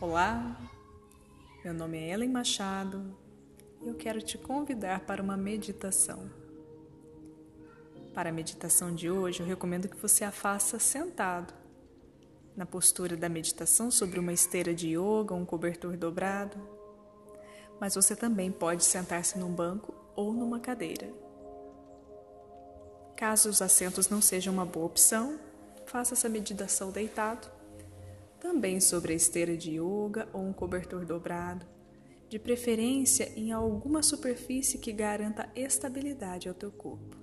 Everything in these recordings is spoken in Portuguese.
Olá, meu nome é Ellen Machado e eu quero te convidar para uma meditação. Para a meditação de hoje, eu recomendo que você a faça sentado, na postura da meditação sobre uma esteira de yoga, um cobertor dobrado. Mas você também pode sentar-se num banco ou numa cadeira. Caso os assentos não sejam uma boa opção, faça essa meditação deitado também sobre a esteira de yoga ou um cobertor dobrado, de preferência em alguma superfície que garanta estabilidade ao teu corpo.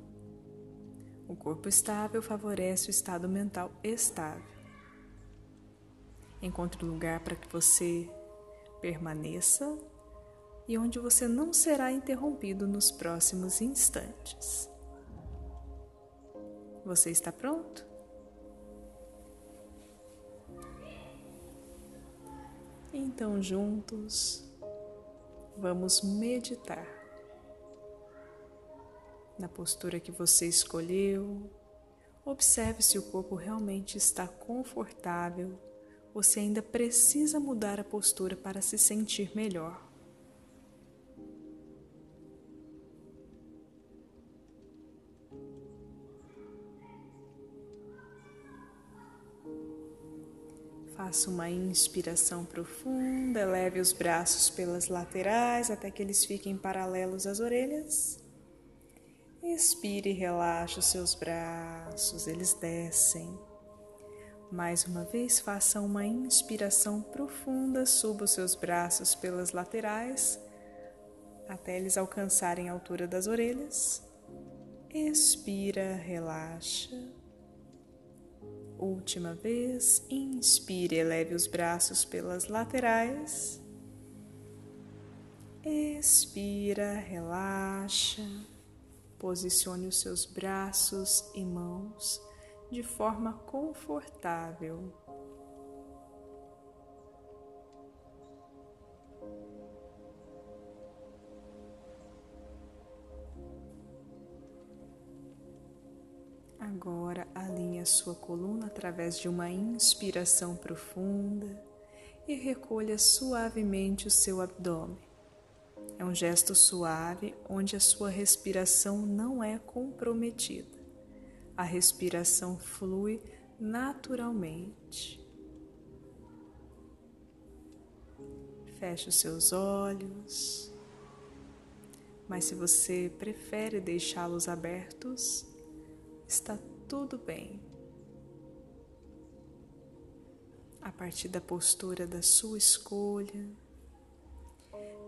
O corpo estável favorece o estado mental estável. Encontre um lugar para que você permaneça e onde você não será interrompido nos próximos instantes. Você está pronto? Então, juntos, vamos meditar na postura que você escolheu. Observe se o corpo realmente está confortável ou se ainda precisa mudar a postura para se sentir melhor. Faça uma inspiração profunda, leve os braços pelas laterais até que eles fiquem paralelos às orelhas. Expire e relaxe os seus braços, eles descem. Mais uma vez, faça uma inspiração profunda, suba os seus braços pelas laterais até eles alcançarem a altura das orelhas. Expira, relaxa. Última vez, inspire, eleve os braços pelas laterais. Expira, relaxa. Posicione os seus braços e mãos de forma confortável. Agora alinhe a sua coluna através de uma inspiração profunda e recolha suavemente o seu abdômen. É um gesto suave onde a sua respiração não é comprometida. A respiração flui naturalmente. Feche os seus olhos, mas se você prefere deixá-los abertos, está tudo bem. A partir da postura da sua escolha,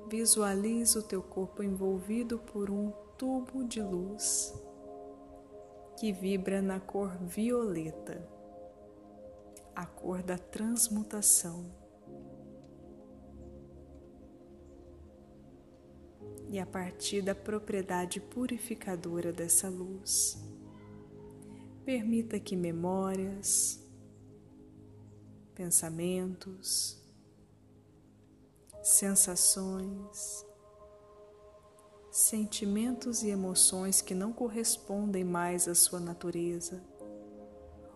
visualize o teu corpo envolvido por um tubo de luz que vibra na cor violeta, a cor da transmutação. E a partir da propriedade purificadora dessa luz, Permita que memórias, pensamentos, sensações, sentimentos e emoções que não correspondem mais à sua natureza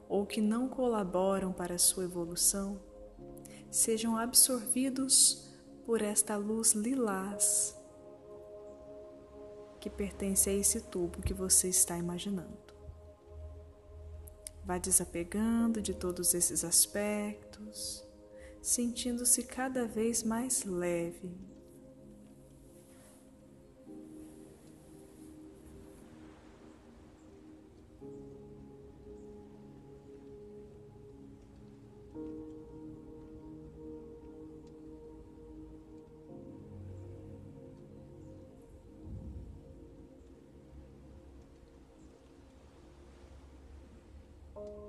ou que não colaboram para a sua evolução sejam absorvidos por esta luz lilás que pertence a esse tubo que você está imaginando. Vá desapegando de todos esses aspectos, sentindo-se cada vez mais leve. Oh.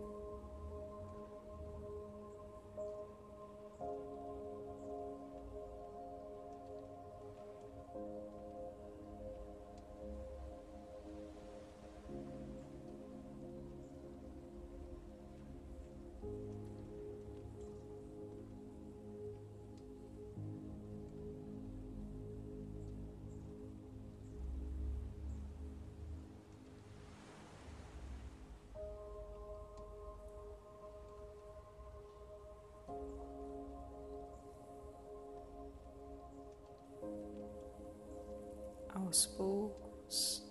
Aos poucos,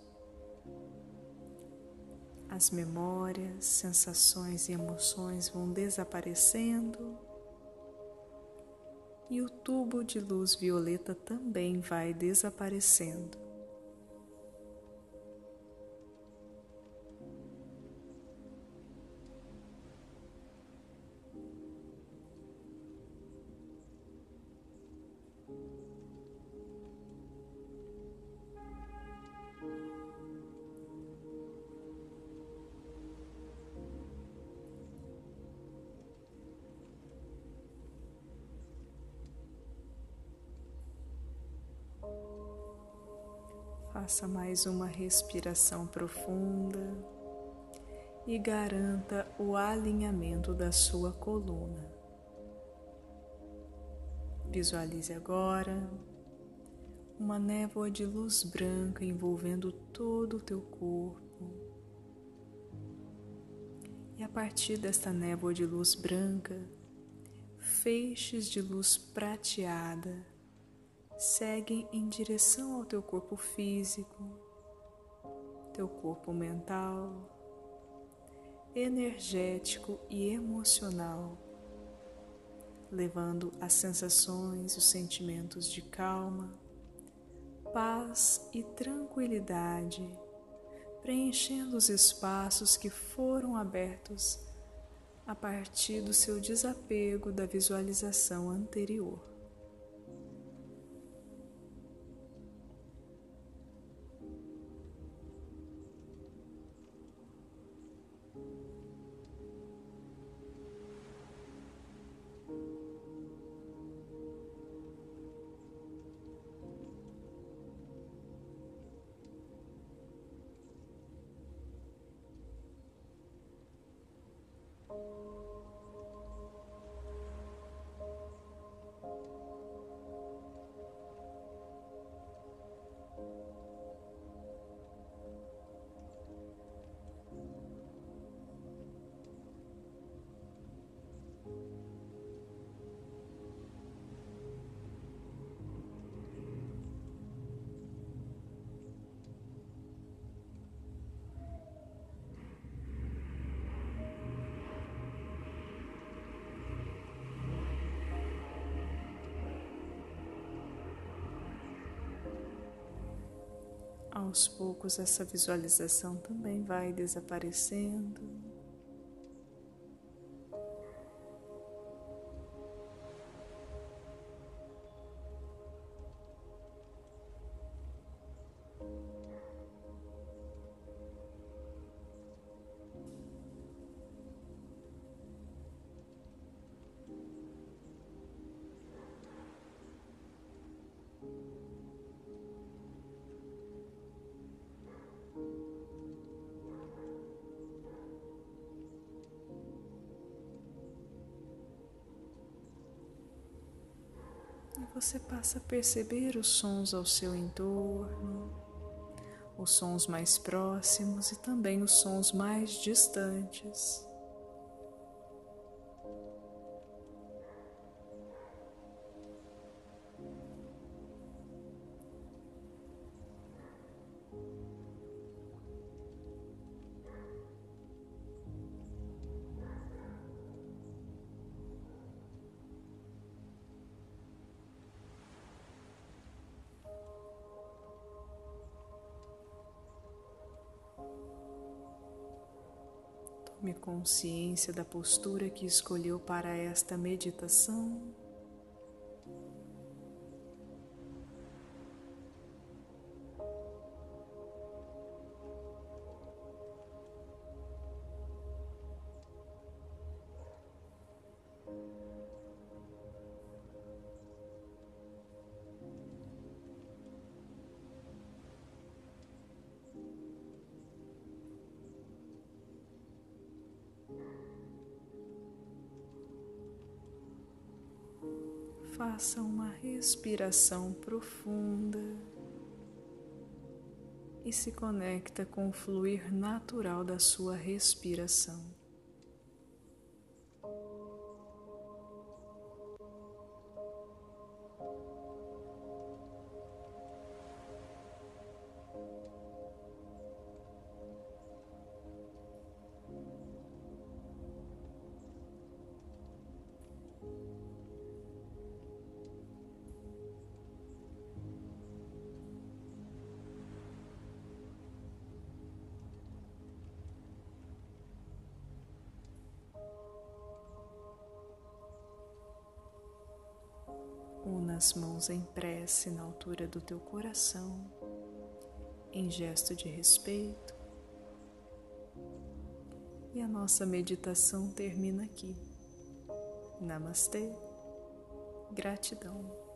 as memórias, sensações e emoções vão desaparecendo e o tubo de luz violeta também vai desaparecendo. Faça mais uma respiração profunda e garanta o alinhamento da sua coluna. Visualize agora uma névoa de luz branca envolvendo todo o teu corpo. E a partir desta névoa de luz branca, feixes de luz prateada seguem em direção ao teu corpo físico, teu corpo mental, energético e emocional, levando as sensações, os sentimentos de calma, paz e tranquilidade, preenchendo os espaços que foram abertos a partir do seu desapego da visualização anterior. Aos poucos, essa visualização também vai desaparecendo. Você passa a perceber os sons ao seu entorno, os sons mais próximos e também os sons mais distantes. Tome consciência da postura que escolheu para esta meditação. Faça uma respiração profunda e se conecta com o fluir natural da sua respiração. As mãos em prece na altura do teu coração, em gesto de respeito. E a nossa meditação termina aqui. Namastê, gratidão.